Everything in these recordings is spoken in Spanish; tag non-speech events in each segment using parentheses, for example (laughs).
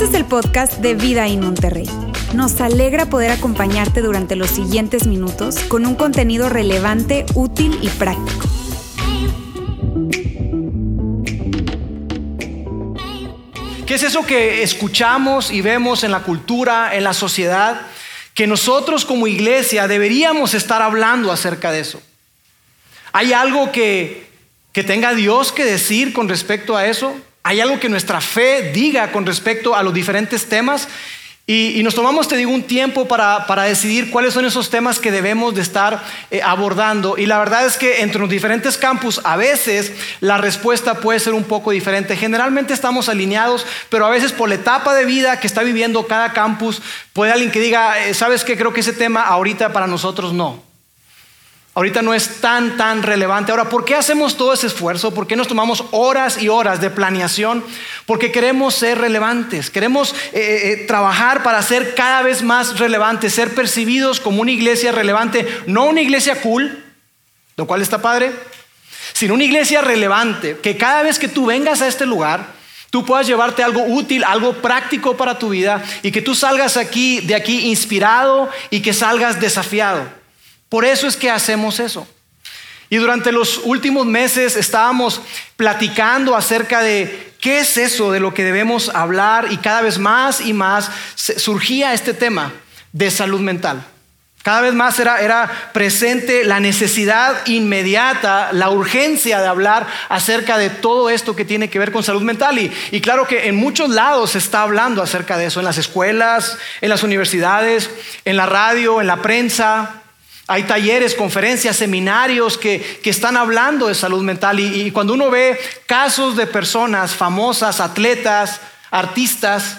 Este es el podcast de Vida en Monterrey. Nos alegra poder acompañarte durante los siguientes minutos con un contenido relevante, útil y práctico. ¿Qué es eso que escuchamos y vemos en la cultura, en la sociedad? Que nosotros como iglesia deberíamos estar hablando acerca de eso. ¿Hay algo que, que tenga Dios que decir con respecto a eso? ¿Hay algo que nuestra fe diga con respecto a los diferentes temas? Y, nos tomamos, te digo, un tiempo para, decidir cuáles son esos temas que debemos de estar eh, abordando. Y la verdad es que entre los diferentes campus a veces la respuesta puede ser un poco diferente. Generalmente estamos alineados, pero a veces por la etapa de vida que está viviendo cada campus, puede alguien que diga, eh, ¿sabes qué? Creo que ese tema ahorita para nosotros no. Ahorita no es tan, tan relevante. Ahora, ¿por qué hacemos todo ese esfuerzo? ¿Por qué nos tomamos horas y horas de planeación? Porque queremos ser relevantes, queremos eh, eh, eh, trabajar para ser cada vez más relevantes, ser percibidos como una iglesia relevante, no una iglesia cool, lo cual está padre, sino una iglesia relevante, que cada vez que tú vengas a este lugar, tú puedas llevarte algo útil, algo práctico para tu vida y que tú salgas aquí, de aquí inspirado y que salgas desafiado. Por eso es que hacemos eso. Y durante los últimos meses estábamos platicando acerca de qué es eso de lo que debemos hablar y cada vez más y más surgía este tema de salud mental. Cada vez más era, presente la necesidad inmediata, la urgencia de hablar acerca de todo esto que tiene que ver con salud mental. Y, y, claro que en muchos lados se está hablando acerca de eso, en las escuelas, en las universidades, en la radio, en la prensa. Hay talleres, conferencias, seminarios que, están hablando de salud mental y, cuando uno ve casos de personas famosas, atletas, artistas,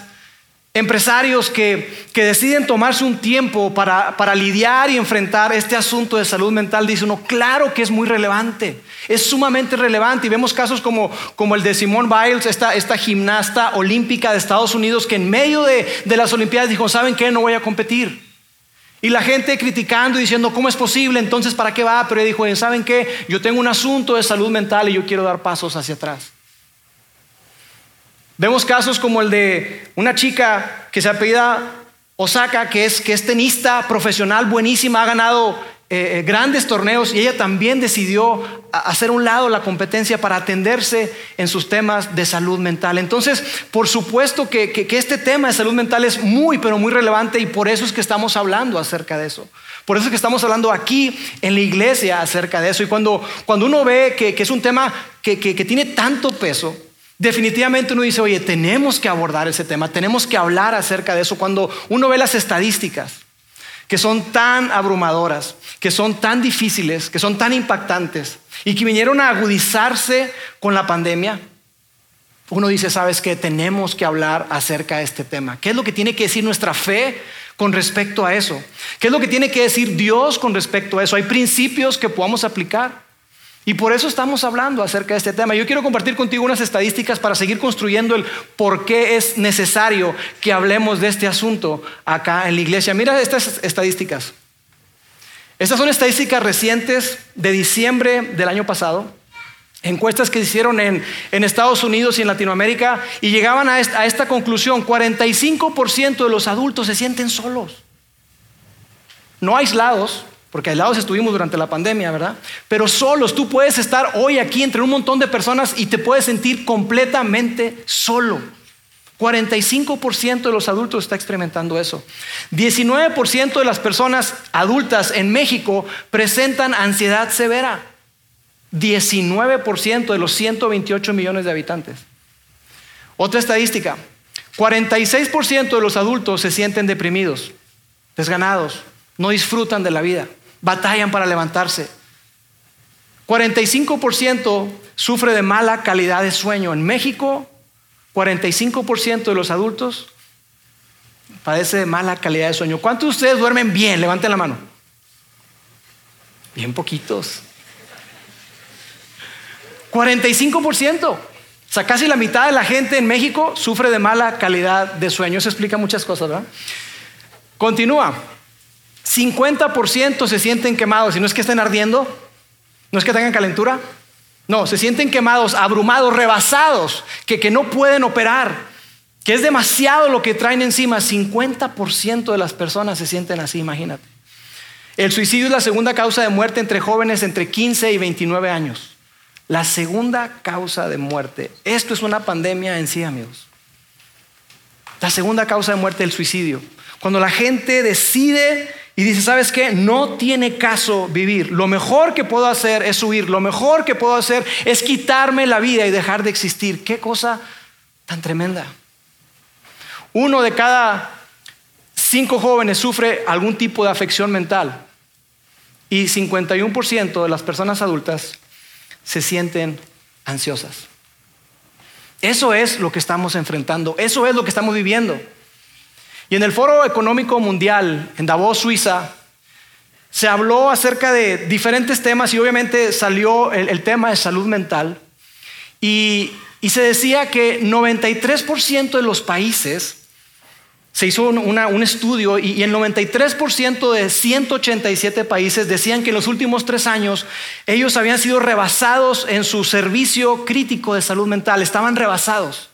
empresarios que, deciden tomarse un tiempo para, lidiar y enfrentar este asunto de salud mental, dice uno, claro que es muy relevante, es sumamente relevante. Y vemos casos como, el de Simone Biles, esta, esta, gimnasta olímpica de Estados Unidos, que en medio de, de las Olimpiadas dijo, ¿saben qué? No voy a competir. Y la gente criticando y diciendo, ¿cómo es posible? Entonces, ¿para qué va? Pero ella dijo, ¿saben qué? Yo tengo un asunto de salud mental y yo quiero dar pasos hacia atrás. Vemos casos como el de una chica que se apellida Osaka, que es, que es tenista profesional buenísima, ha ganado eh, eh, grandes torneos y ella también decidió hacer un lado la competencia para atenderse en sus temas de salud mental. Entonces, por supuesto que, que, este tema de salud mental es muy, pero muy relevante y por eso es que estamos hablando acerca de eso. Por eso es que estamos hablando aquí en la iglesia acerca de eso. Y cuando, cuando uno ve que, que es un tema que, que tiene tanto peso, definitivamente uno dice, oye, tenemos que abordar ese tema, tenemos que hablar acerca de eso. Cuando uno ve las estadísticas, que son tan abrumadoras, que son tan difíciles, que son tan impactantes y que vinieron a agudizarse con la pandemia, uno dice, sabes que tenemos que hablar acerca de este tema. ¿Qué es lo que tiene que decir nuestra fe con respecto a eso? ¿Qué es lo que tiene que decir Dios con respecto a eso? Hay principios que podamos aplicar. Y por eso estamos hablando acerca de este tema. Yo quiero compartir contigo unas estadísticas para seguir construyendo el por qué es necesario que hablemos de este asunto acá en la iglesia. Mira estas estadísticas. Estas son estadísticas recientes de diciembre del año pasado. Encuestas que hicieron en, Estados Unidos y en Latinoamérica y llegaban a esta, a esta conclusión. 45% de los adultos se sienten solos. No aislados, porque aislados estuvimos durante la pandemia, ¿verdad? Pero solos, tú puedes estar hoy aquí entre un montón de personas y te puedes sentir completamente solo. 45% de los adultos está experimentando eso. 19% de las personas adultas en México presentan ansiedad severa. 19% de los 128 millones de habitantes. Otra estadística, 46% de los adultos se sienten deprimidos, desganados, no disfrutan de la vida batallan para levantarse. 45% sufre de mala calidad de sueño. En México, 45% de los adultos padece de mala calidad de sueño. ¿Cuántos de ustedes duermen bien? Levanten la mano. Bien poquitos. 45%. O sea, casi la mitad de la gente en México sufre de mala calidad de sueño. Eso explica muchas cosas, ¿verdad? Continúa. 50% se sienten quemados y no es que estén ardiendo, no es que tengan calentura, no, se sienten quemados, abrumados, rebasados, que, que no pueden operar. que es demasiado lo que traen encima. 50% de las personas se sienten así, imagínate. El suicidio es la segunda causa de muerte entre jóvenes entre 15 y 29 años. La segunda causa de muerte. Esto es una pandemia en sí, amigos. La segunda causa de muerte, el suicidio. Cuando la gente decide y dice, ¿sabes qué? No tiene caso vivir. Lo mejor que puedo hacer es huir. Lo mejor que puedo hacer es quitarme la vida y dejar de existir. Qué cosa tan tremenda. Uno de cada cinco jóvenes sufre algún tipo de afección mental y 51% de las personas adultas se sienten ansiosas. Eso es lo que estamos enfrentando, eso es lo que estamos viviendo. Y en el Foro Económico Mundial, en Davos, Suiza, se habló acerca de diferentes temas y obviamente salió el, tema de salud mental. Y, y se decía que 93% de los países se hizo un estudio y, el 93% de 187 países decían que en los últimos tres años ellos habían sido rebasados en su servicio crítico de salud mental, estaban rebasados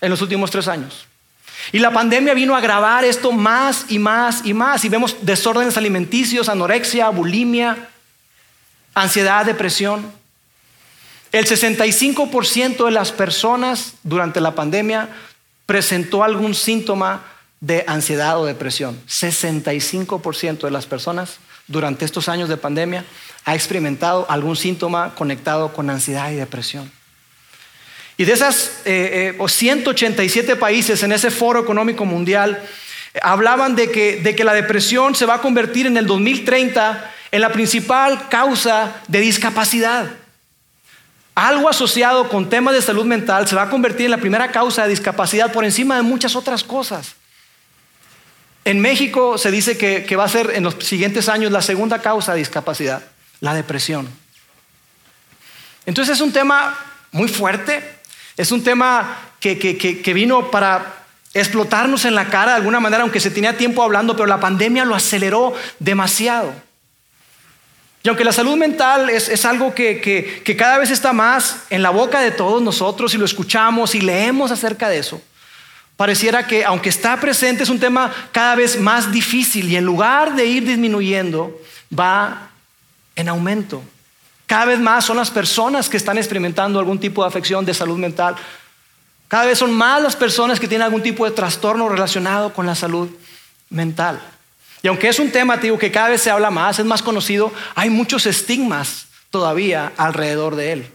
en los últimos tres años. Y la pandemia vino a agravar esto más y más y más. Y vemos desórdenes alimenticios, anorexia, bulimia, ansiedad, depresión. El 65% de las personas durante la pandemia presentó algún síntoma de ansiedad o depresión. 65% de las personas durante estos años de pandemia ha experimentado algún síntoma conectado con ansiedad y depresión. Y de esas 187 eh, eh, países en ese foro económico mundial, hablaban de que, de que la depresión se va a convertir en el 2030 en la principal causa de discapacidad algo asociado con temas de salud mental se va a convertir en la primera causa de discapacidad por encima de muchas otras cosas. En México se dice que, va a ser en los siguientes años la segunda causa de discapacidad, la depresión. Entonces es un tema muy fuerte, es un tema que, que vino para explotarnos en la cara de alguna manera, aunque se tenía tiempo hablando, pero la pandemia lo aceleró demasiado. Y aunque la salud mental es, algo que, cada vez está más en la boca de todos nosotros y lo escuchamos y leemos acerca de eso, pareciera que aunque está presente es un tema cada vez más difícil y en lugar de ir disminuyendo, va en aumento. Cada vez más son las personas que están experimentando algún tipo de afección de salud mental. Cada vez son más las personas que tienen algún tipo de trastorno relacionado con la salud mental. Y aunque es un tema, digo, que cada vez se habla más, es más conocido, hay muchos estigmas todavía alrededor de él.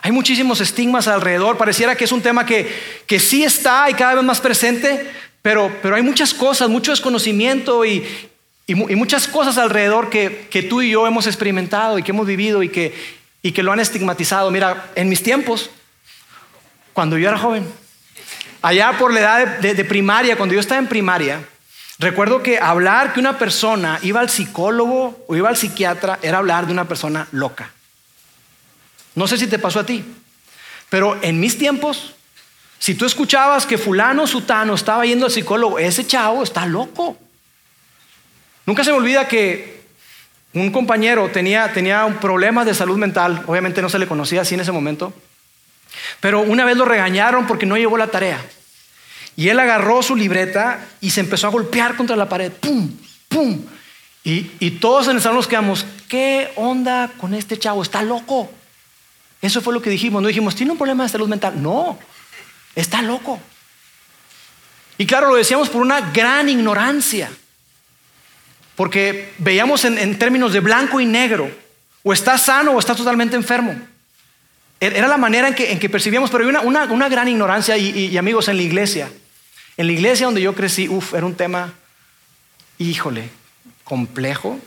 Hay muchísimos estigmas alrededor. Pareciera que es un tema que, que sí está y cada vez más presente, pero, pero hay muchas cosas, mucho desconocimiento y, y, muchas cosas alrededor que, que, tú y yo hemos experimentado y que hemos vivido y que, y que lo han estigmatizado. Mira, en mis tiempos, cuando yo era joven, allá por la edad de primaria, cuando yo estaba en primaria, Recuerdo que hablar que una persona iba al psicólogo o iba al psiquiatra era hablar de una persona loca. No sé si te pasó a ti, pero en mis tiempos, si tú escuchabas que fulano sutano estaba yendo al psicólogo, ese chavo está loco. Nunca se me olvida que un compañero tenía, tenía un problema de salud mental, obviamente no se le conocía así en ese momento, pero una vez lo regañaron porque no llevó la tarea. Y él agarró su libreta y se empezó a golpear contra la pared. ¡Pum! ¡Pum! Y, todos en el salón nos quedamos, ¿qué onda con este chavo? Está loco. Eso fue lo que dijimos. No dijimos, ¿tiene un problema de salud mental? No, está loco. Y claro, lo decíamos por una gran ignorancia. Porque veíamos en, términos de blanco y negro. O está sano o está totalmente enfermo. Er, era la manera en que, percibíamos, pero hay una, gran ignorancia y amigos en la iglesia. En la iglesia donde yo crecí, uff, era un tema, híjole, complejo,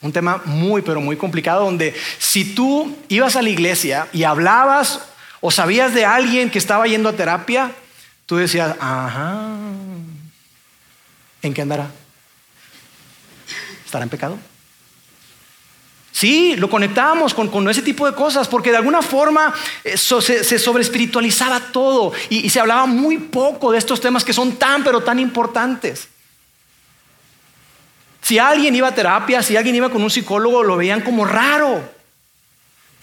un tema muy, pero muy complicado, donde si tú ibas a la iglesia y hablabas o sabías de alguien que estaba yendo a terapia, tú decías, ajá, ¿en qué andará? ¿Estará en pecado? Sí, lo conectábamos con, ese tipo de cosas, porque de alguna forma eh, se, se sobreespiritualizaba todo y, se hablaba muy poco de estos temas que son tan, pero tan importantes. Si alguien iba a terapia, si alguien iba con un psicólogo, lo veían como raro.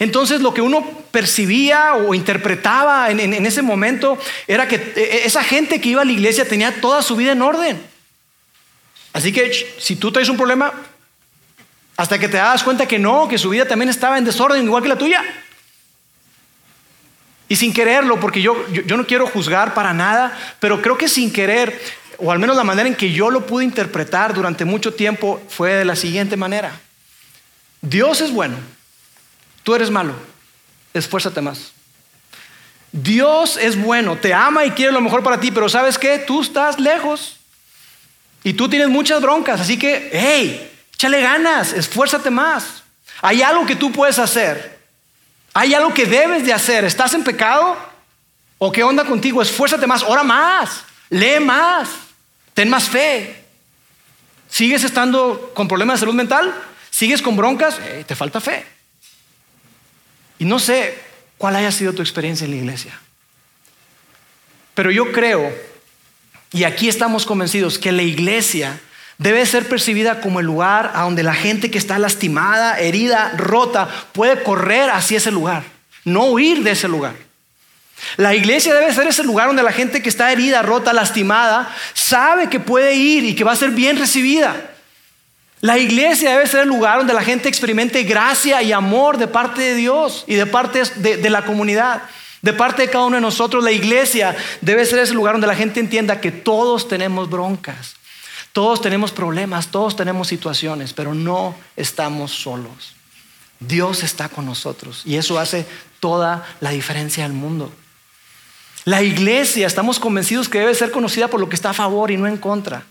Entonces lo que uno percibía o interpretaba en, en, ese momento era que e, e, esa gente que iba a la iglesia tenía toda su vida en orden. Así que si tú traes un problema, hasta que te das cuenta que no, que su vida también estaba en desorden, igual que la tuya. Y sin quererlo, porque yo, yo, no quiero juzgar para nada, pero creo que sin querer, o al menos la manera en que yo lo pude interpretar durante mucho tiempo, fue de la siguiente manera. Dios es bueno, tú eres malo, esfuérzate más. Dios es bueno, te ama y quiere lo mejor para ti, pero ¿sabes qué? Tú estás lejos y tú tienes muchas broncas, así que, hey, Échale ganas, esfuérzate más. Hay algo que tú puedes hacer. Hay algo que debes de hacer. ¿Estás en pecado? ¿O qué onda contigo? Esfuérzate más, ora más, lee más, ten más fe. ¿Sigues estando con problemas de salud mental? ¿Sigues con broncas? Eh, te falta fe. Y no sé cuál haya sido tu experiencia en la iglesia. Pero yo creo, y aquí estamos convencidos, que la iglesia debe ser percibida como el lugar donde la gente que está lastimada, herida, rota, puede correr hacia ese lugar, no huir de ese lugar. La iglesia debe ser ese lugar donde la gente que está herida, rota, lastimada, sabe que puede ir y que va a ser bien recibida. La iglesia debe ser el lugar donde la gente experimente gracia y amor de parte de Dios y de parte de la comunidad. De parte de cada uno de nosotros, la iglesia debe ser ese lugar donde la gente entienda que todos tenemos broncas, todos tenemos problemas, todos tenemos situaciones, pero no estamos solos. Dios está con nosotros y eso hace toda la diferencia al mundo. La iglesia, estamos convencidos que debe ser conocida por lo que está a favor y no en contra.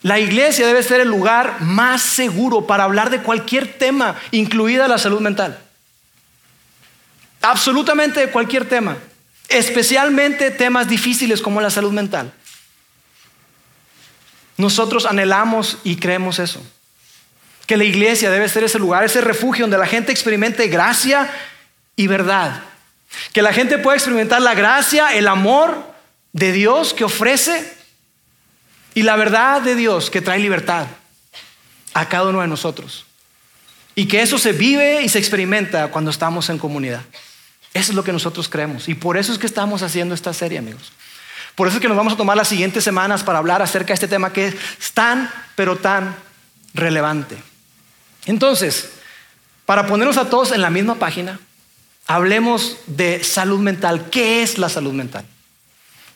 La iglesia debe ser el lugar más seguro para hablar de cualquier tema, incluida la salud mental. Absolutamente de cualquier tema, especialmente temas difíciles como la salud mental. Nosotros anhelamos y creemos eso. Que la iglesia debe ser ese lugar, ese refugio donde la gente experimente gracia y verdad. Que la gente pueda experimentar la gracia, el amor de Dios que ofrece y la verdad de Dios que trae libertad a cada uno de nosotros. Y que eso se vive y se experimenta cuando estamos en comunidad. Eso es lo que nosotros creemos. Y por eso es que estamos haciendo esta serie, amigos. Por eso es que nos vamos a tomar las siguientes semanas para hablar acerca de este tema que es tan, pero tan relevante. Entonces, para ponernos a todos en la misma página, hablemos de salud mental. ¿Qué es la salud mental?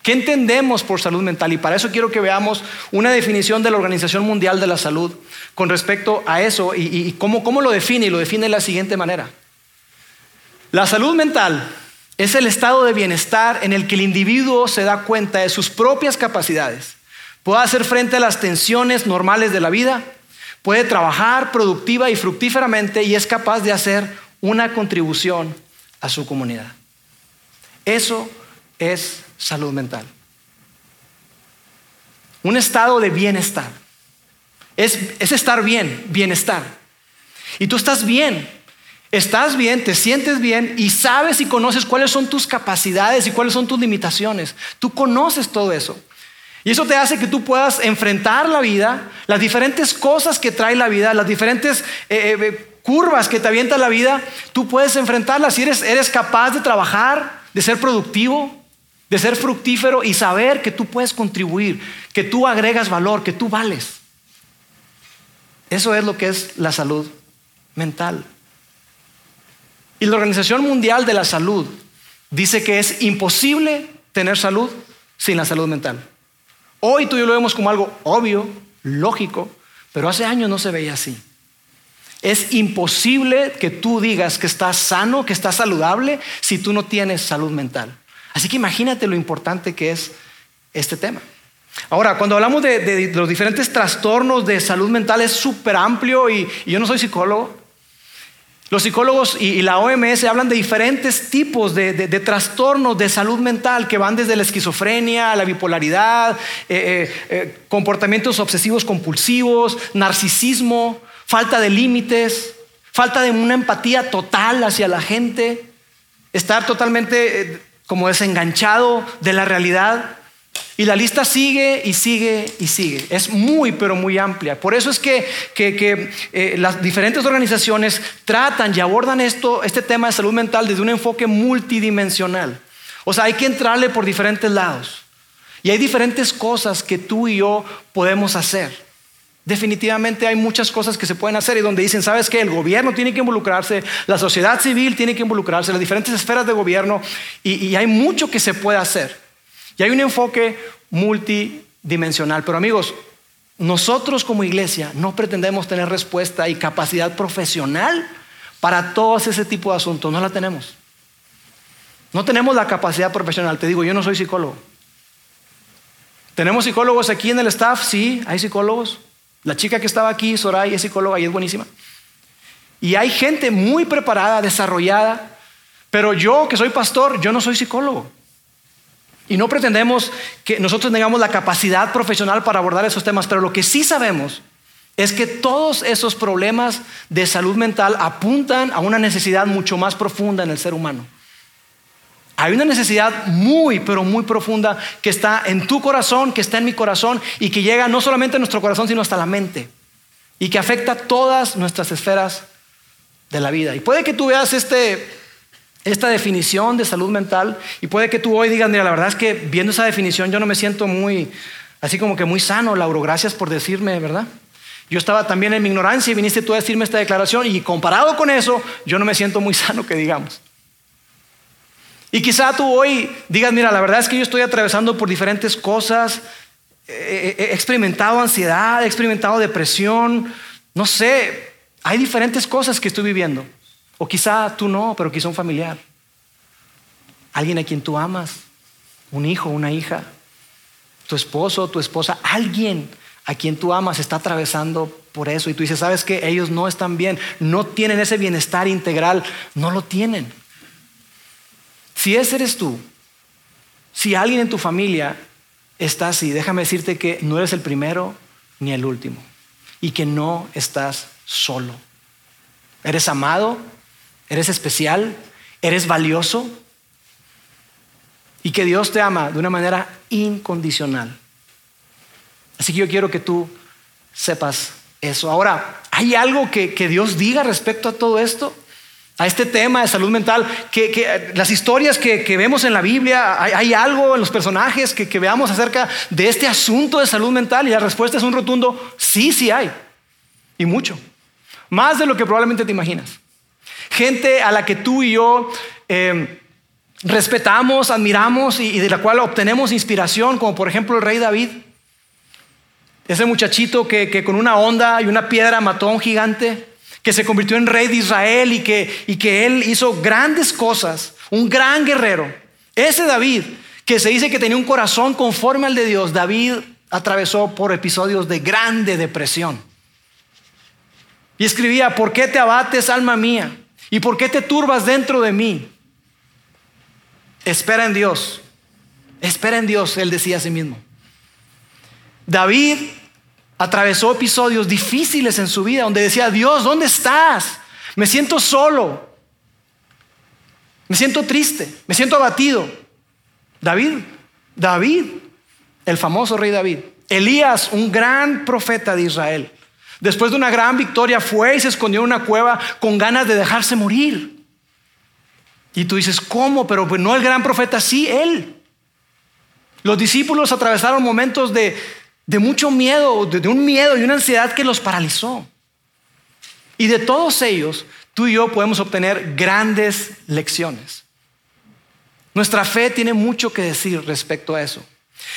¿Qué entendemos por salud mental? Y para eso quiero que veamos una definición de la Organización Mundial de la Salud con respecto a eso y, cómo, cómo lo define. Y lo define de la siguiente manera. La salud mental es el estado de bienestar en el que el individuo se da cuenta de sus propias capacidades, puede hacer frente a las tensiones normales de la vida, puede trabajar productiva y fructíferamente y es capaz de hacer una contribución a su comunidad. Eso es salud mental. Un estado de bienestar. Es, es estar bien, bienestar. Y tú estás bien Estás bien, te sientes bien y sabes y conoces cuáles son tus capacidades y cuáles son tus limitaciones. Tú conoces todo eso. Y eso te hace que tú puedas enfrentar la vida, las diferentes cosas que trae la vida, las diferentes eh, eh, curvas que te avienta la vida, tú puedes enfrentarlas y eres capaz de trabajar, de ser productivo, de ser fructífero y saber que tú puedes contribuir, que tú agregas valor, que tú vales. Eso es lo que es la salud mental. Y la Organización Mundial de la Salud dice que es imposible tener salud sin la salud mental. Hoy tú y yo lo vemos como algo obvio, lógico, pero hace años no se veía así. Es imposible que tú digas que estás sano, que estás saludable, si tú no tienes salud mental. Así que imagínate lo importante que es este tema. Ahora, cuando hablamos de, los diferentes trastornos de salud mental es súper amplio y yo no soy psicólogo, los psicólogos y, la OMS hablan de diferentes tipos de, trastornos de salud mental que van desde la esquizofrenia, la bipolaridad, eh, eh, eh, comportamientos obsesivos compulsivos, narcisismo, falta de límites, falta de una empatía total hacia la gente, estar totalmente como desenganchado de la realidad. Y la lista sigue y sigue y sigue. Es muy, pero muy amplia. Por eso es que, eh, las diferentes organizaciones tratan y abordan esto, este tema de salud mental desde un enfoque multidimensional. O sea, hay que entrarle por diferentes lados. Y hay diferentes cosas que tú y yo podemos hacer. Definitivamente hay muchas cosas que se pueden hacer y donde dicen, ¿sabes qué? El gobierno tiene que involucrarse, la sociedad civil tiene que involucrarse, las diferentes esferas de gobierno y, y hay mucho que se puede hacer. Y hay un enfoque multidimensional. Pero amigos, nosotros como iglesia no pretendemos tener respuesta y capacidad profesional para todo ese tipo de asuntos. No la tenemos. No tenemos la capacidad profesional. Te digo, yo no soy psicólogo. ¿Tenemos psicólogos aquí en el staff? Sí, hay psicólogos. La chica que estaba aquí, Soraya, es psicóloga y es buenísima. Y hay gente muy preparada, desarrollada, pero yo que soy pastor, yo no soy psicólogo. Y no pretendemos que nosotros tengamos la capacidad profesional para abordar esos temas, pero lo que sí sabemos es que todos esos problemas de salud mental apuntan a una necesidad mucho más profunda en el ser humano. Hay una necesidad muy, pero muy profunda que está en tu corazón, que está en mi corazón y que llega no solamente a nuestro corazón, sino hasta la mente. Y que afecta todas nuestras esferas de la vida. Y puede que tú veas este, esta definición de salud mental y puede que tú hoy digas, mira, la verdad es que viendo esa definición yo no me siento muy, así como que muy sano, Lauro, gracias por decirme, ¿verdad? Yo estaba también en mi ignorancia y viniste tú a decirme esta declaración y comparado con eso, yo no me siento muy (laughs) sano, que digamos. Y quizá tú hoy digas, mira, la verdad es que yo estoy atravesando por diferentes cosas, he experimentado ansiedad, he experimentado depresión, no sé, hay diferentes cosas que estoy viviendo. O quizá tú no, pero quizá un familiar, alguien a quien tú amas, un hijo, una hija, tu esposo, tu esposa, alguien a quien tú amas está atravesando por eso y tú dices, sabes que ellos no están bien, no tienen ese bienestar integral, no lo tienen. Si ese eres tú, si alguien en tu familia está así, déjame decirte que no eres el primero ni el último y que no estás solo. Eres amado, eres especial, eres valioso y que Dios te ama de una manera incondicional. Así que yo quiero que tú sepas eso. Ahora, ¿hay algo que, que Dios diga respecto a todo esto? a este tema de salud mental, que, las historias que, vemos en la Biblia, hay, algo en los personajes que, que, veamos acerca de este asunto de salud mental y la respuesta es un rotundo, sí, sí hay, y mucho, más de lo que probablemente te imaginas. Gente a la que tú y yo eh, respetamos, admiramos y, de la cual obtenemos inspiración, como por ejemplo el rey David, ese muchachito que con una onda y una piedra mató a un gigante que se convirtió en rey de Israel y que él hizo grandes cosas, un gran guerrero. Ese David, que se dice que tenía un corazón conforme al de Dios, David atravesó por episodios de grande depresión. Y escribía, ¿por qué te abates, alma mía? ¿Y por qué te turbas dentro de mí? Espera en Dios. Espera en Dios, él decía a sí mismo. David atravesó episodios difíciles en su vida donde decía, Dios, ¿dónde estás? Me siento solo, me siento triste, me siento abatido. David, David, el famoso rey David, Elías, un gran profeta de Israel, después de una gran victoria fue y se escondió en una cueva con ganas de dejarse morir. Y tú dices, ¿cómo? Pero pues no el gran profeta, sí, él. Los discípulos atravesaron momentos de, de mucho miedo, de, un miedo y una ansiedad que los paralizó. Y de todos ellos, tú y yo podemos obtener grandes lecciones. Nuestra fe tiene mucho que decir respecto a eso.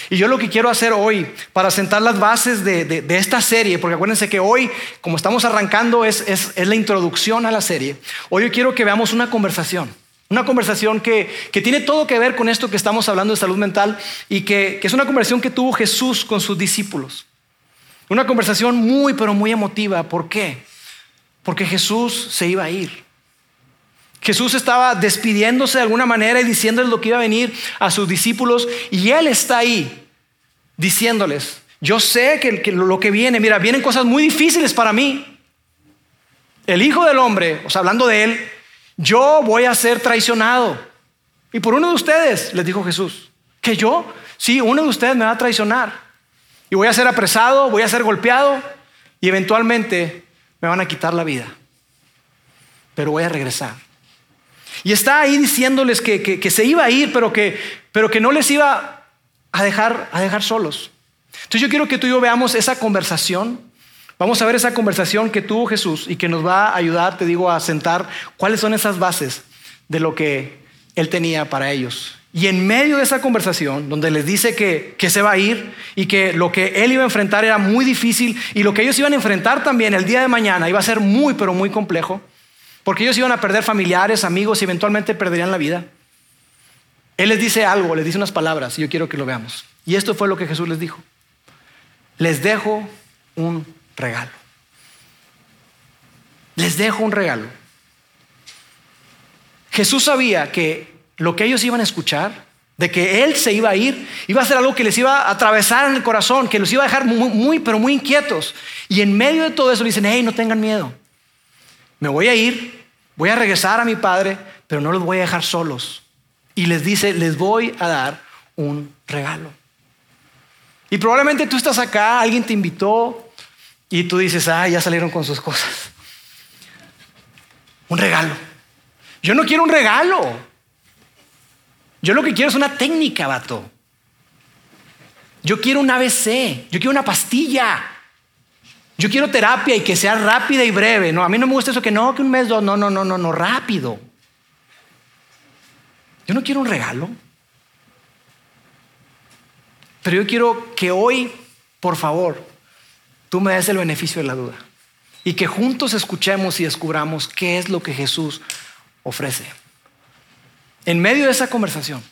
Y yo lo que quiero hacer hoy para sentar las bases de, esta serie, porque acuérdense que hoy, como estamos arrancando, es, es, la introducción a la serie, hoy yo quiero que veamos una conversación. Una conversación que, tiene todo que ver con esto que estamos hablando de salud mental y que, es una conversación que tuvo Jesús con sus discípulos. Una conversación muy, pero muy emotiva. ¿Por qué? Porque Jesús se iba a ir. Jesús estaba despidiéndose de alguna manera y diciéndoles lo que iba a venir a sus discípulos y Él está ahí diciéndoles, yo sé que, lo que viene, mira, vienen cosas muy difíciles para mí. El Hijo del Hombre, o sea, hablando de Él, yo voy a ser traicionado. Y por uno de ustedes, les dijo Jesús, que yo, Sí, uno de ustedes me va a traicionar. Y voy a ser apresado, voy a ser golpeado y eventualmente me van a quitar la vida. Pero voy a regresar. Y está ahí diciéndoles que, se iba a ir, pero que, pero que no les iba a dejar, a dejar solos. Entonces yo quiero que tú y yo veamos esa conversación. Vamos a ver esa conversación que tuvo Jesús y que nos va a ayudar, te digo, a sentar cuáles son esas bases de lo que Él tenía para ellos. Y en medio de esa conversación, donde les dice que, que, se va a ir y que lo que él iba a enfrentar era muy difícil y lo que ellos iban a enfrentar también el día de mañana iba a ser muy, pero muy complejo, porque ellos iban a perder familiares, amigos y eventualmente perderían la vida. Él les dice algo, les dice unas palabras y yo quiero que lo veamos. Y esto fue lo que Jesús les dijo. Les dejo un regalo. Les dejo un regalo. Jesús sabía que lo que ellos iban a escuchar, de que Él se iba a ir, iba a ser algo que les iba a atravesar en el corazón, que los iba a dejar muy, pero muy inquietos. Y en medio de todo eso le dicen, hey, no tengan miedo. Me voy a ir, voy a regresar a mi Padre, pero no los voy a dejar solos. Y les dice, les voy a dar un regalo. Y probablemente tú estás acá, alguien te invitó y tú dices, ah, ya salieron con sus cosas. Un regalo. Yo no quiero un regalo. Yo lo que quiero es una técnica, vato. Yo quiero un ABC, yo quiero una pastilla. Yo quiero terapia y que sea rápida y breve. No, a mí no me gusta eso que no, que un mes, dos, no, no, no, no, no, rápido. Yo no quiero un regalo. Pero yo quiero que hoy, por favor, tú me des el beneficio de la duda. Y que juntos escuchemos y descubramos qué es lo que Jesús ofrece. En medio de esa conversación,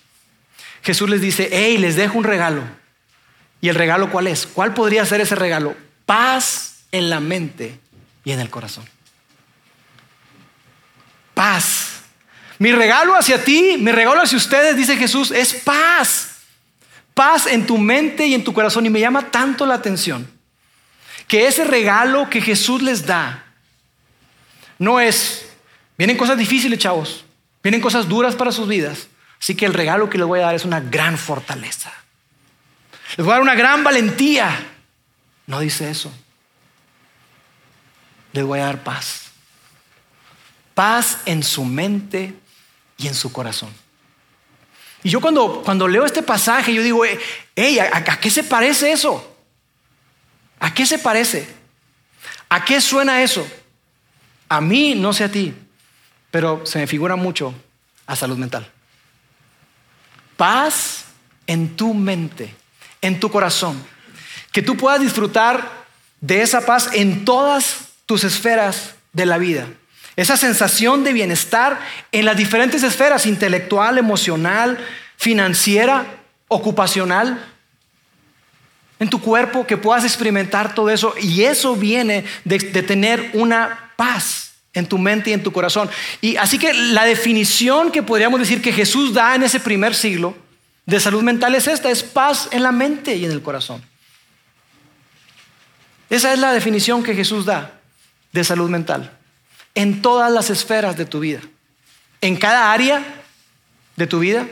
Jesús les dice, hey, les dejo un regalo. ¿Y el regalo cuál es? ¿Cuál podría ser ese regalo? Paz en la mente y en el corazón. Paz. Mi regalo hacia ti, mi regalo hacia ustedes, dice Jesús, es paz. Paz en tu mente y en tu corazón. Y me llama tanto la atención que ese regalo que Jesús les da no es, vienen cosas difíciles, chavos. Vienen cosas duras para sus vidas. Así que el regalo que les voy a dar es una gran fortaleza. Les voy a dar una gran valentía. No dice eso. Les voy a dar paz. Paz en su mente y en su corazón. Y yo cuando, cuando leo este pasaje, yo digo, hey, ¿a, ¿a qué se parece eso? ¿A qué se parece? ¿A qué suena eso? A mí, no sé a ti pero se me figura mucho a salud mental. Paz en tu mente, en tu corazón, que tú puedas disfrutar de esa paz en todas tus esferas de la vida. Esa sensación de bienestar en las diferentes esferas, intelectual, emocional, financiera, ocupacional, en tu cuerpo, que puedas experimentar todo eso. Y eso viene de, de tener una paz en tu mente y en tu corazón. Y así que la definición que podríamos decir que Jesús da en ese primer siglo de salud mental es esta, es paz en la mente y en el corazón. Esa es la definición que Jesús da de salud mental en todas las esferas de tu vida, en cada área de tu vida,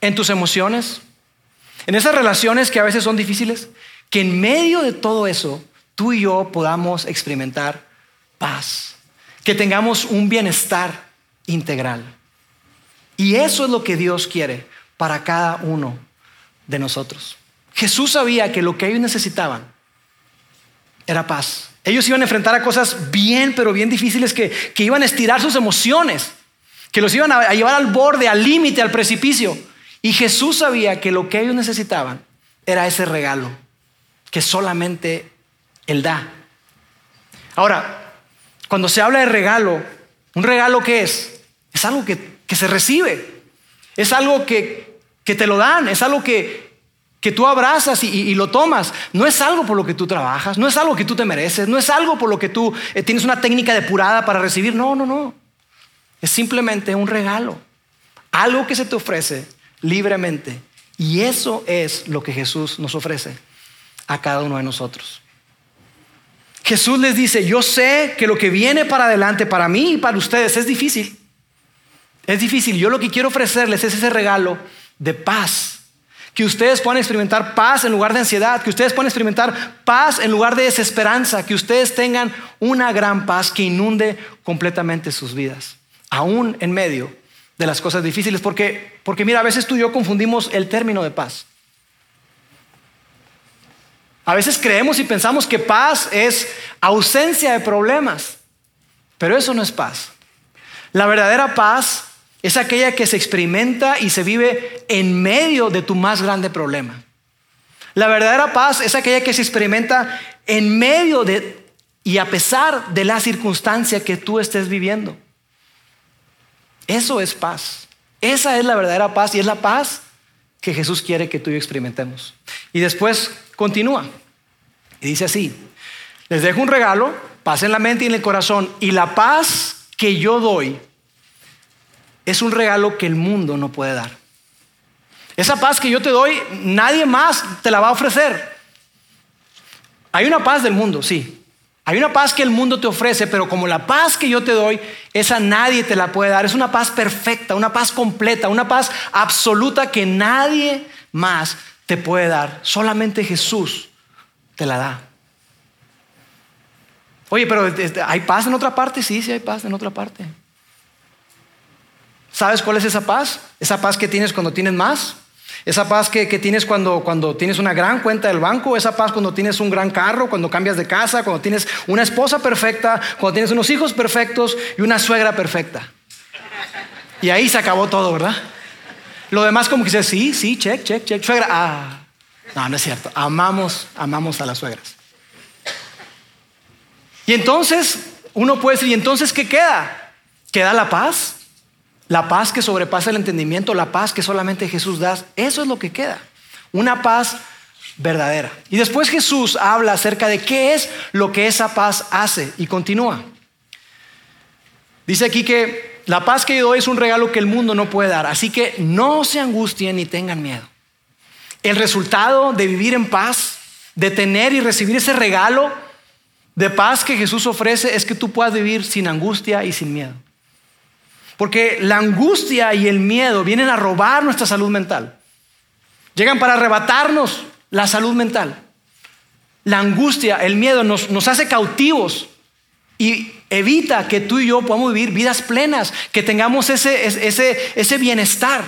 en tus emociones, en esas relaciones que a veces son difíciles, que en medio de todo eso tú y yo podamos experimentar paz que tengamos un bienestar integral. Y eso es lo que Dios quiere para cada uno de nosotros. Jesús sabía que lo que ellos necesitaban era paz. Ellos iban a enfrentar a cosas bien, pero bien difíciles que, que iban a estirar sus emociones, que los iban a llevar al borde, al límite, al precipicio. Y Jesús sabía que lo que ellos necesitaban era ese regalo que solamente Él da. Ahora, cuando se habla de regalo, ¿un regalo qué es? Es algo que, se recibe, es algo que, te lo dan, es algo que, que tú abrazas y, lo tomas. No es algo por lo que tú trabajas, no es algo que tú te mereces, no es algo por lo que tú eh, tienes una técnica depurada para recibir. No, no, no. Es simplemente un regalo, algo que se te ofrece libremente. Y eso es lo que Jesús nos ofrece a cada uno de nosotros. Jesús les dice, yo sé que lo que viene para adelante para mí y para ustedes es difícil. Es difícil. Yo lo que quiero ofrecerles es ese regalo de paz Que ustedes puedan experimentar paz en lugar de ansiedad, que ustedes puedan experimentar paz en lugar de desesperanza, que ustedes tengan una gran paz que inunde completamente sus vidas, aún en medio de las cosas difíciles, porque, porque mira, a veces tú y yo confundimos el término de paz. A veces creemos y pensamos que paz es ausencia de problemas, pero eso no es paz. La verdadera paz es aquella que se experimenta y se vive en medio de tu más grande problema. La verdadera paz es aquella que se experimenta en medio de y a pesar de la circunstancia que tú estés viviendo. Eso es paz. Esa es la verdadera paz y es la paz que Jesús quiere que tú y yo experimentemos. Y después continúa y dice así, les dejo un regalo, paz en la mente y en el corazón y la paz que yo doy es un regalo que el mundo no puede dar. Esa paz que yo te doy, nadie más te la va a ofrecer. Hay una paz del mundo, sí. Hay una paz que el mundo te ofrece, pero como la paz que yo te doy, esa nadie te la puede dar. Es una paz perfecta, una paz completa, una paz absoluta que nadie más te puede dar. Solamente Jesús te la da. Oye, pero este, ¿hay paz en otra parte? Sí, sí hay paz en otra parte. ¿Sabes cuál es esa paz? Esa paz que tienes cuando tienes más. Esa paz que, tienes cuando, cuando tienes una gran cuenta del banco, esa paz cuando tienes un gran carro, cuando cambias de casa, cuando tienes una esposa perfecta, cuando tienes unos hijos perfectos y una suegra perfecta. Y ahí se acabó todo, ¿verdad? Lo demás como que dice, sí, sí, check, check, check, suegra. Ah, no, no es cierto. Amamos, amamos a las suegras. Y entonces uno puede decir, ¿y entonces qué queda? ¿Queda la paz? La paz que sobrepasa el entendimiento, la paz que solamente Jesús da, eso es lo que queda. Una paz verdadera. Y después Jesús habla acerca de qué es lo que esa paz hace y continúa. Dice aquí que la paz que yo doy es un regalo que el mundo no puede dar, así que no se angustien ni tengan miedo. El resultado de vivir en paz, de tener y recibir ese regalo de paz que Jesús ofrece es que tú puedas vivir sin angustia y sin miedo. Porque la angustia y el miedo vienen a robar nuestra salud mental. Llegan para arrebatarnos la salud mental. La angustia, el miedo nos, nos hace cautivos y evita que tú y yo podamos vivir vidas plenas, que tengamos ese, ese, ese bienestar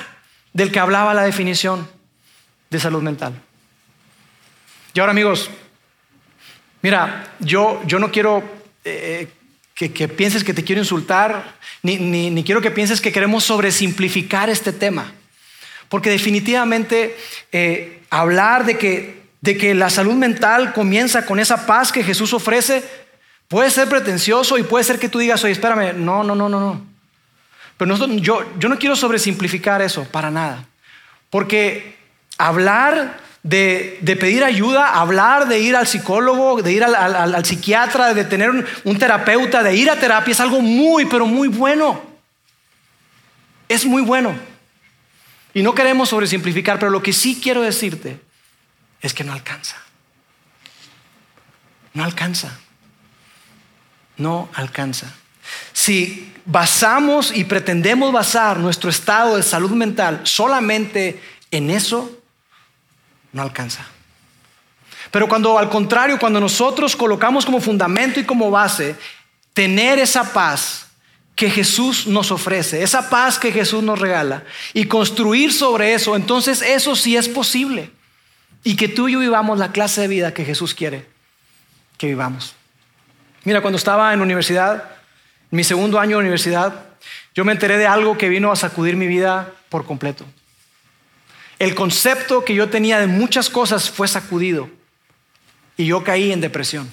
del que hablaba la definición de salud mental. Y ahora amigos, mira, yo, yo no quiero eh, que, pienses que te quiero insultar, ni, quiero que pienses que queremos sobresimplificar este tema. Porque definitivamente eh, hablar de que, de que la salud mental comienza con esa paz que Jesús ofrece puede ser pretencioso y puede ser que tú digas, oye, espérame, no, no, no, no, no. Pero yo, yo no quiero sobresimplificar eso para nada. Porque hablar de, pedir ayuda, hablar, de ir al psicólogo, de ir al, psiquiatra, de tener un, terapeuta, de ir a terapia, es algo muy, pero muy bueno. Es muy bueno. Y no queremos sobresimplificar, pero lo que sí quiero decirte es que no alcanza. No alcanza. No alcanza. Si basamos y pretendemos basar nuestro estado de salud mental solamente en eso, no alcanza. Pero cuando al contrario, cuando nosotros colocamos como fundamento y como base tener esa paz que Jesús nos ofrece, esa paz que Jesús nos regala, y construir sobre eso, entonces eso sí es posible. Y que tú y yo vivamos la clase de vida que Jesús quiere que vivamos. Mira, cuando estaba en universidad, mi segundo año de universidad, yo me enteré de algo que vino a sacudir mi vida por completo el concepto que yo tenía de muchas cosas fue sacudido y yo caí en depresión.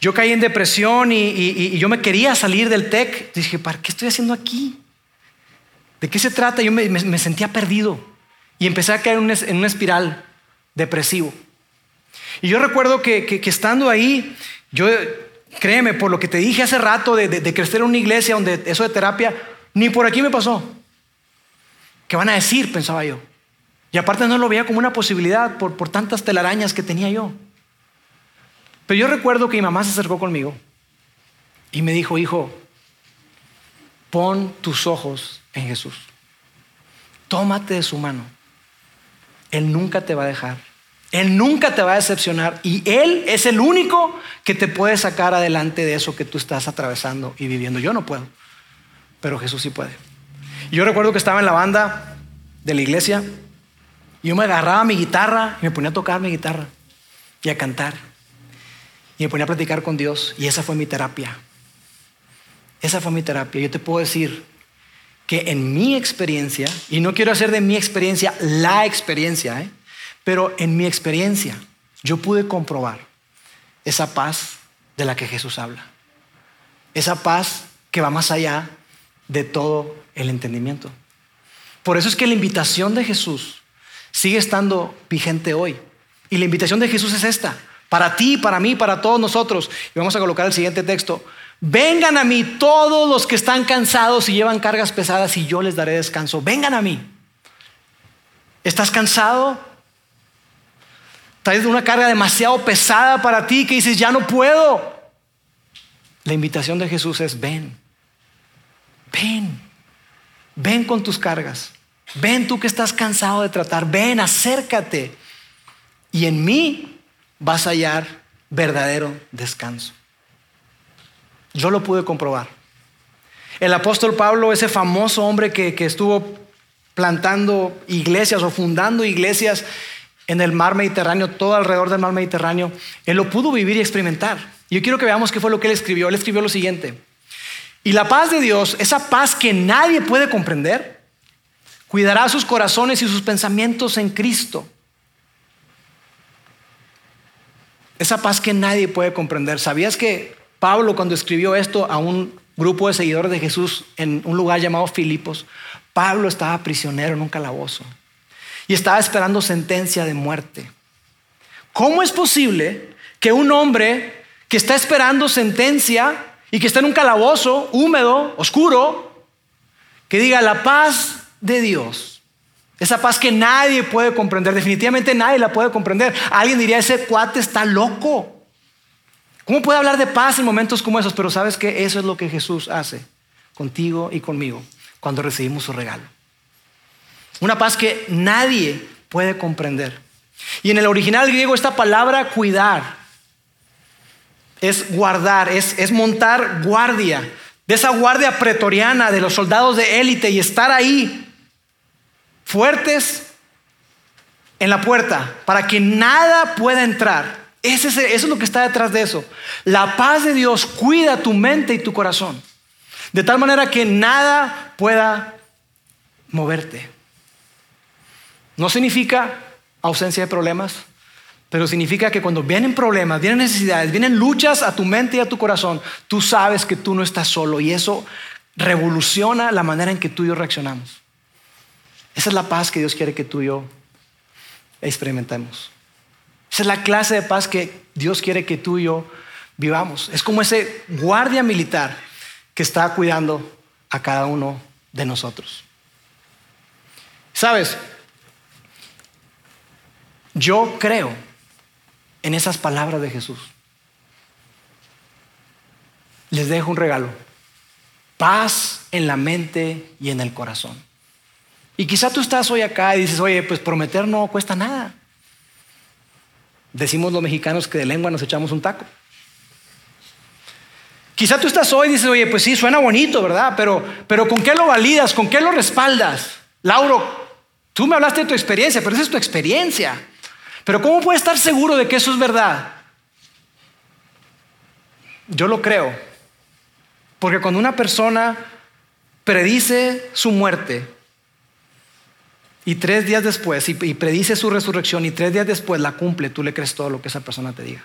Yo caí en depresión y, yo me quería salir del TEC. Dije, ¿para qué estoy haciendo aquí? ¿De qué se trata? Yo me, sentía perdido y empecé a caer en una, espiral depresivo. Y yo recuerdo que, estando ahí, yo, créeme, por lo que te dije hace rato de, de crecer en una iglesia donde eso de terapia, ni por aquí me pasó. ¿Qué van a decir? Pensaba yo. Y aparte no lo veía como una posibilidad por, por tantas telarañas que tenía yo. Pero yo recuerdo que mi mamá se acercó conmigo y me dijo, hijo, pon tus ojos en Jesús. Tómate de su mano Él nunca te va a dejar. Él nunca te va a decepcionar y Él es el único que te puede sacar adelante de eso que tú estás atravesando y viviendo. Yo no puedo, pero Jesús sí puede. Yo recuerdo que estaba en la banda de la iglesia y yo me agarraba mi guitarra y me ponía a tocar mi guitarra y a cantar y me ponía a platicar con Dios y esa fue mi terapia. Esa fue mi terapia. Yo te puedo decir que en mi experiencia, y no quiero hacer de mi experiencia la experiencia, ¿eh? Pero en mi experiencia, yo pude comprobar esa paz de la que Jesús habla. Esa paz que va más allá de todo el entendimiento. Por eso es que la invitación de Jesús sigue estando vigente hoy. Y la invitación de Jesús es esta, para ti, para mí, para todos nosotros. Y vamos a colocar el siguiente texto. Vengan a mí todos los que están cansados y llevan cargas pesadas y yo les daré descanso. Vengan a mí. ¿Estás cansado? Traes una carga demasiado pesada para ti que dices, ya no puedo. La invitación de Jesús es, ven, ven, ven con tus cargas. Ven tú que estás cansado de tratar, ven, acércate. Y en mí vas a hallar verdadero descanso. Yo lo pude comprobar. El apóstol Pablo, ese famoso hombre que, que estuvo plantando iglesias o fundando iglesias en el mar Mediterráneo, todo alrededor del mar Mediterráneo, él lo pudo vivir y experimentar. Yo quiero que veamos qué fue lo que él escribió. Él escribió lo siguiente. Y la paz de Dios, esa paz que nadie puede comprender, cuidará sus corazones y sus pensamientos en Cristo. Esa paz que nadie puede comprender. ¿Sabías que Pablo cuando escribió esto a un grupo de seguidores de Jesús en un lugar llamado Filipos, Pablo estaba prisionero en un calabozo y estaba esperando sentencia de muerte. ¿Cómo es posible que un hombre que está esperando sentencia y que está en un calabozo húmedo, oscuro, que diga la paz de Dios, esa paz que nadie puede comprender, definitivamente nadie la puede comprender. Alguien diría, ese cuate está loco. ¿Cómo puede hablar de paz en momentos como esos? Pero sabes que eso es lo que Jesús hace contigo y conmigo cuando recibimos su regalo. Una paz que nadie puede comprender. Y en el original griego esta palabra cuidar es guardar, es, es montar guardia, de esa guardia pretoriana de los soldados de élite y estar ahí fuertes en la puerta para que nada pueda entrar. Eso es lo que está detrás de eso. La paz de Dios cuida tu mente y tu corazón, de tal manera que nada pueda moverte. No significa ausencia de problemas, pero significa que cuando vienen problemas, vienen necesidades, vienen luchas a tu mente y a tu corazón, tú sabes que tú no estás solo y eso revoluciona la manera en que tú y yo reaccionamos. Esa es la paz que Dios quiere que tú y yo experimentemos. Esa es la clase de paz que Dios quiere que tú y yo vivamos. Es como ese guardia militar que está cuidando a cada uno de nosotros. ¿Sabes? Yo creo en esas palabras de Jesús. Les dejo un regalo. Paz en la mente y en el corazón. Y quizá tú estás hoy acá y dices, oye, pues prometer no cuesta nada. Decimos los mexicanos que de lengua nos echamos un taco. Quizá tú estás hoy y dices, oye, pues sí, suena bonito, ¿verdad? Pero, pero ¿con qué lo validas? ¿Con qué lo respaldas? Lauro, tú me hablaste de tu experiencia, pero esa es tu experiencia. Pero ¿cómo puede estar seguro de que eso es verdad? Yo lo creo. Porque cuando una persona predice su muerte y tres días después, y, predice su resurrección y tres días después la cumple, tú le crees todo lo que esa persona te diga.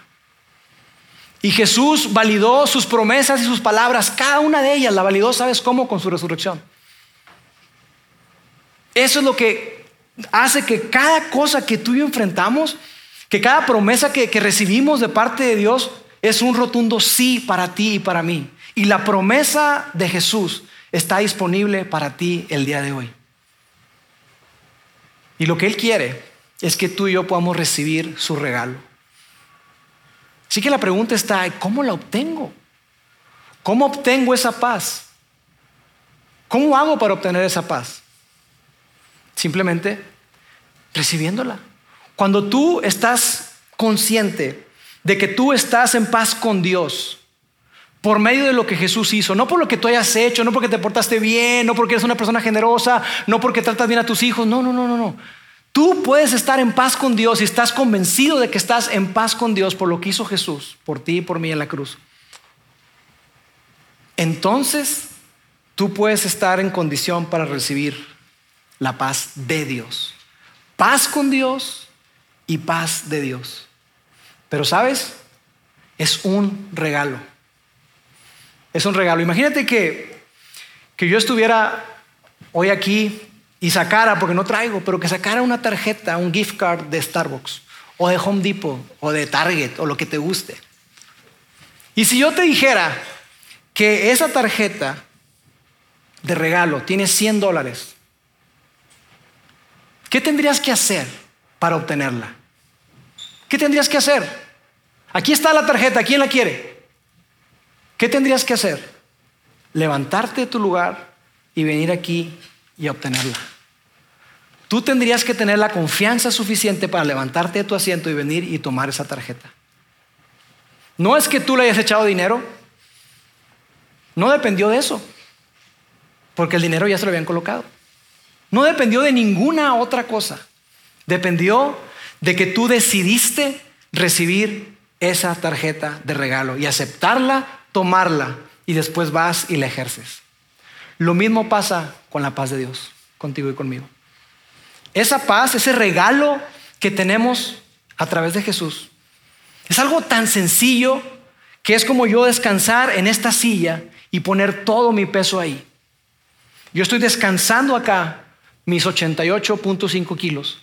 Y Jesús validó sus promesas y sus palabras, cada una de ellas la validó, ¿sabes cómo? Con su resurrección. Eso es lo que hace que cada cosa que tú y yo enfrentamos, que cada promesa que, que recibimos de parte de Dios es un rotundo sí para ti y para mí. Y la promesa de Jesús está disponible para ti el día de hoy. Y lo que Él quiere es que tú y yo podamos recibir su regalo. Así que la pregunta está, ¿cómo la obtengo? ¿Cómo obtengo esa paz? ¿Cómo hago para obtener esa paz? Simplemente Recibiéndola. Cuando tú estás consciente de que tú estás en paz con Dios por medio de lo que Jesús hizo, no por lo que tú hayas hecho, no porque te portaste bien, no porque eres una persona generosa, no porque tratas bien a tus hijos, no, no, no, no, no. Tú puedes estar en paz con Dios y estás convencido de que estás en paz con Dios por lo que hizo Jesús, por ti y por mí en la cruz. Entonces, tú puedes estar en condición para recibir la paz de Dios. Paz con Dios y paz de Dios. Pero sabes, es un regalo. Es un regalo. Imagínate que, que yo estuviera hoy aquí y sacara, porque no traigo, pero que sacara una tarjeta, un gift card de Starbucks o de Home Depot o de Target o lo que te guste. Y si yo te dijera que esa tarjeta de regalo tiene 100 dólares, ¿qué tendrías que hacer para obtenerla? ¿Qué tendrías que hacer? Aquí está la tarjeta, ¿quién la quiere? ¿Qué tendrías que hacer? Levantarte de tu lugar y venir aquí y obtenerla. Tú tendrías que tener la confianza suficiente para levantarte de tu asiento y venir y tomar esa tarjeta. No es que tú le hayas echado dinero, no dependió de eso, porque el dinero ya se lo habían colocado. No dependió de ninguna otra cosa. Dependió de que tú decidiste recibir esa tarjeta de regalo y aceptarla, tomarla y después vas y la ejerces. Lo mismo pasa con la paz de Dios, contigo y conmigo. Esa paz, ese regalo que tenemos a través de Jesús, es algo tan sencillo que es como yo descansar en esta silla y poner todo mi peso ahí. Yo estoy descansando acá mis 88.5 kilos.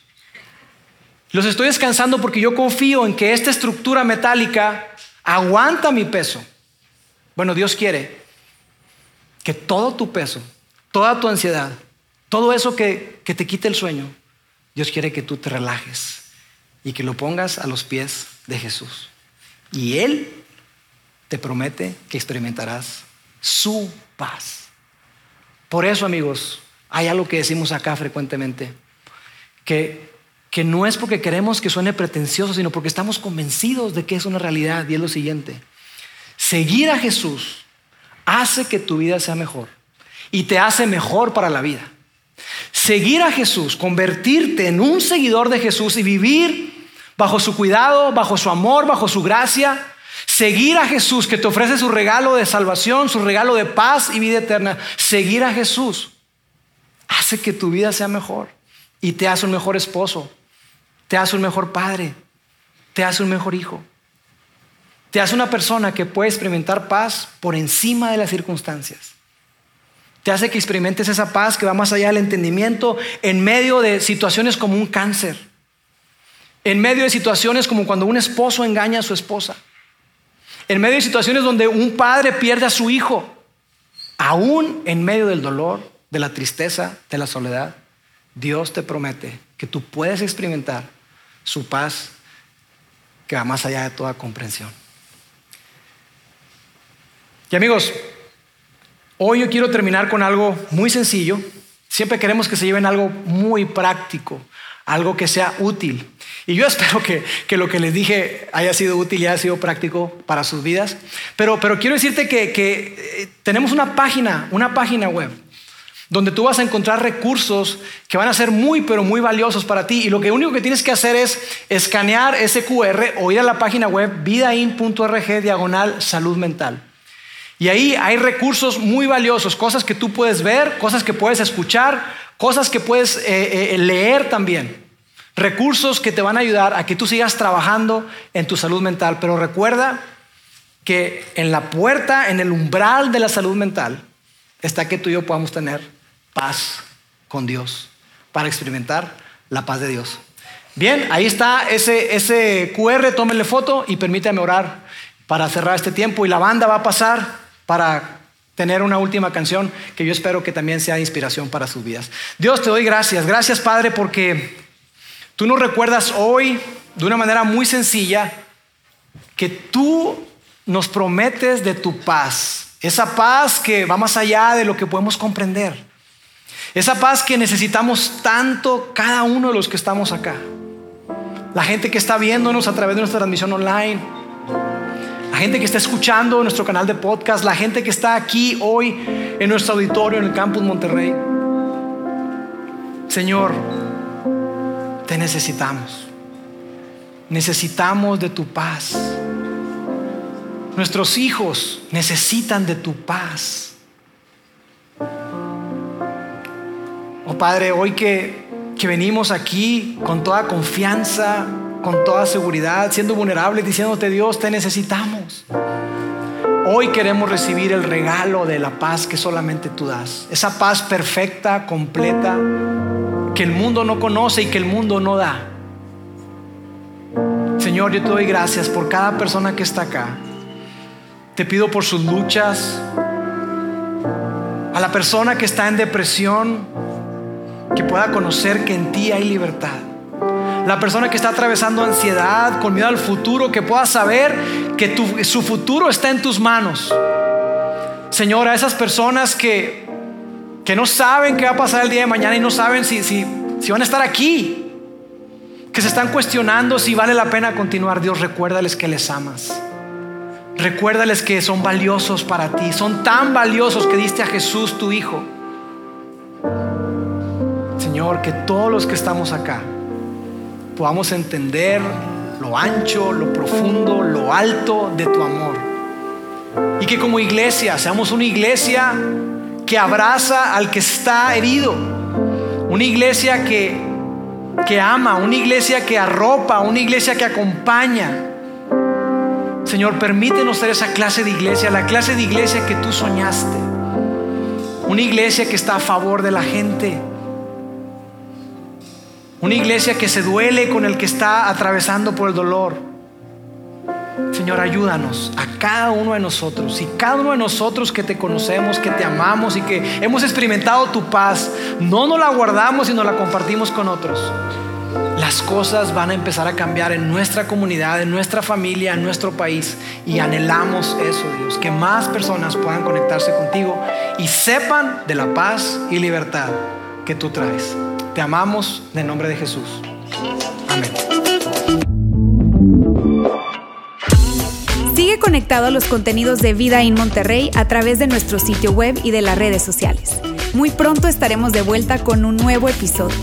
Los estoy descansando porque yo confío en que esta estructura metálica aguanta mi peso. Bueno, Dios quiere que todo tu peso, toda tu ansiedad, todo eso que, que te quite el sueño, Dios quiere que tú te relajes y que lo pongas a los pies de Jesús. Y Él te promete que experimentarás su paz. Por eso, amigos, hay algo que decimos acá frecuentemente, que, que no es porque queremos que suene pretencioso, sino porque estamos convencidos de que es una realidad y es lo siguiente. Seguir a Jesús hace que tu vida sea mejor y te hace mejor para la vida. Seguir a Jesús, convertirte en un seguidor de Jesús y vivir bajo su cuidado, bajo su amor, bajo su gracia. Seguir a Jesús que te ofrece su regalo de salvación, su regalo de paz y vida eterna. Seguir a Jesús hace que tu vida sea mejor y te hace un mejor esposo, te hace un mejor padre, te hace un mejor hijo. Te hace una persona que puede experimentar paz por encima de las circunstancias. Te hace que experimentes esa paz que va más allá del entendimiento en medio de situaciones como un cáncer. En medio de situaciones como cuando un esposo engaña a su esposa. En medio de situaciones donde un padre pierde a su hijo. Aún en medio del dolor, de la tristeza, de la soledad, Dios te promete que tú puedes experimentar su paz que va más allá de toda comprensión. Y amigos, hoy yo quiero terminar con algo muy sencillo. Siempre queremos que se lleven algo muy práctico, algo que sea útil. Y yo (laughs) espero que, lo que les dije haya sido útil y haya sido práctico para sus vidas. Pero, pero quiero decirte que, que eh, tenemos una página, una página web donde tú vas a encontrar recursos que van a ser muy, pero muy valiosos para ti. Y lo que único que tienes que hacer es escanear ese QR o ir a la página web vidain.org diagonal salud mental. Y ahí hay recursos muy valiosos, cosas que tú puedes ver, cosas que puedes escuchar, cosas que puedes eh, eh, leer también. Recursos que te van a ayudar a que tú sigas trabajando en tu salud mental. Pero recuerda que en la puerta, en el umbral de la salud mental, está que tú y yo podamos tener paz con Dios para experimentar la paz de Dios. Bien, ahí está ese, ese QR, tómenle foto y permítame orar para cerrar este tiempo y la banda va a pasar para tener una última canción que yo espero que también sea inspiración para sus vidas. Dios, te doy gracias. Gracias, Padre, porque tú nos recuerdas hoy de una manera muy sencilla que tú nos prometes de tu paz. Esa paz que va más allá de lo que podemos comprender. Esa paz que necesitamos tanto cada uno de los que estamos acá. La gente que está viéndonos a través de nuestra transmisión online. La gente que está escuchando nuestro canal de podcast. La gente que está aquí hoy en nuestro auditorio en el campus Monterrey. Señor, te necesitamos. Necesitamos de tu paz. Nuestros hijos necesitan de tu paz. Oh Padre, hoy que, que venimos aquí con toda confianza, con toda seguridad, siendo vulnerables, diciéndote Dios, te necesitamos. Hoy queremos recibir el regalo de la paz que solamente tú das. Esa paz perfecta, completa, que el mundo no conoce y que el mundo no da. Señor, yo te doy gracias por cada persona que está acá. Te pido por sus luchas. A la persona que está en depresión, que pueda conocer que en ti hay libertad. La persona que está atravesando ansiedad, con miedo al futuro, que pueda saber que su futuro está en tus manos. Señor, a esas personas que, que no saben qué va a pasar el día de mañana y no saben si, si, si van a estar aquí, que se están cuestionando si vale la pena continuar, Dios, recuérdales que les amas. Recuérdales que son valiosos para ti, son tan valiosos que diste a Jesús tu Hijo. Señor, que todos los que estamos acá podamos entender lo ancho, lo profundo, lo alto de tu amor. Y que como iglesia seamos una iglesia que abraza al que está herido. Una iglesia que, que ama, una iglesia que arropa, una iglesia que acompaña. Señor, permítenos ser esa clase de iglesia, la clase de iglesia que tú soñaste. Una iglesia que está a favor de la gente una iglesia que se duele con el que está atravesando por el dolor. Señor, ayúdanos a cada uno de nosotros y cada uno de nosotros que te conocemos, que te amamos y que hemos experimentado tu paz, no nos la guardamos y nos la compartimos con otros. Las cosas van a empezar a cambiar en nuestra comunidad, en nuestra familia, en nuestro país y anhelamos eso, Dios, que más personas puedan conectarse contigo y sepan de la paz y libertad que tú traes. Te amamos en nombre de Jesús. Amén. Sigue conectado a los contenidos de Vida en Monterrey a través de nuestro sitio web y de las redes sociales. Muy pronto estaremos de vuelta con un nuevo episodio.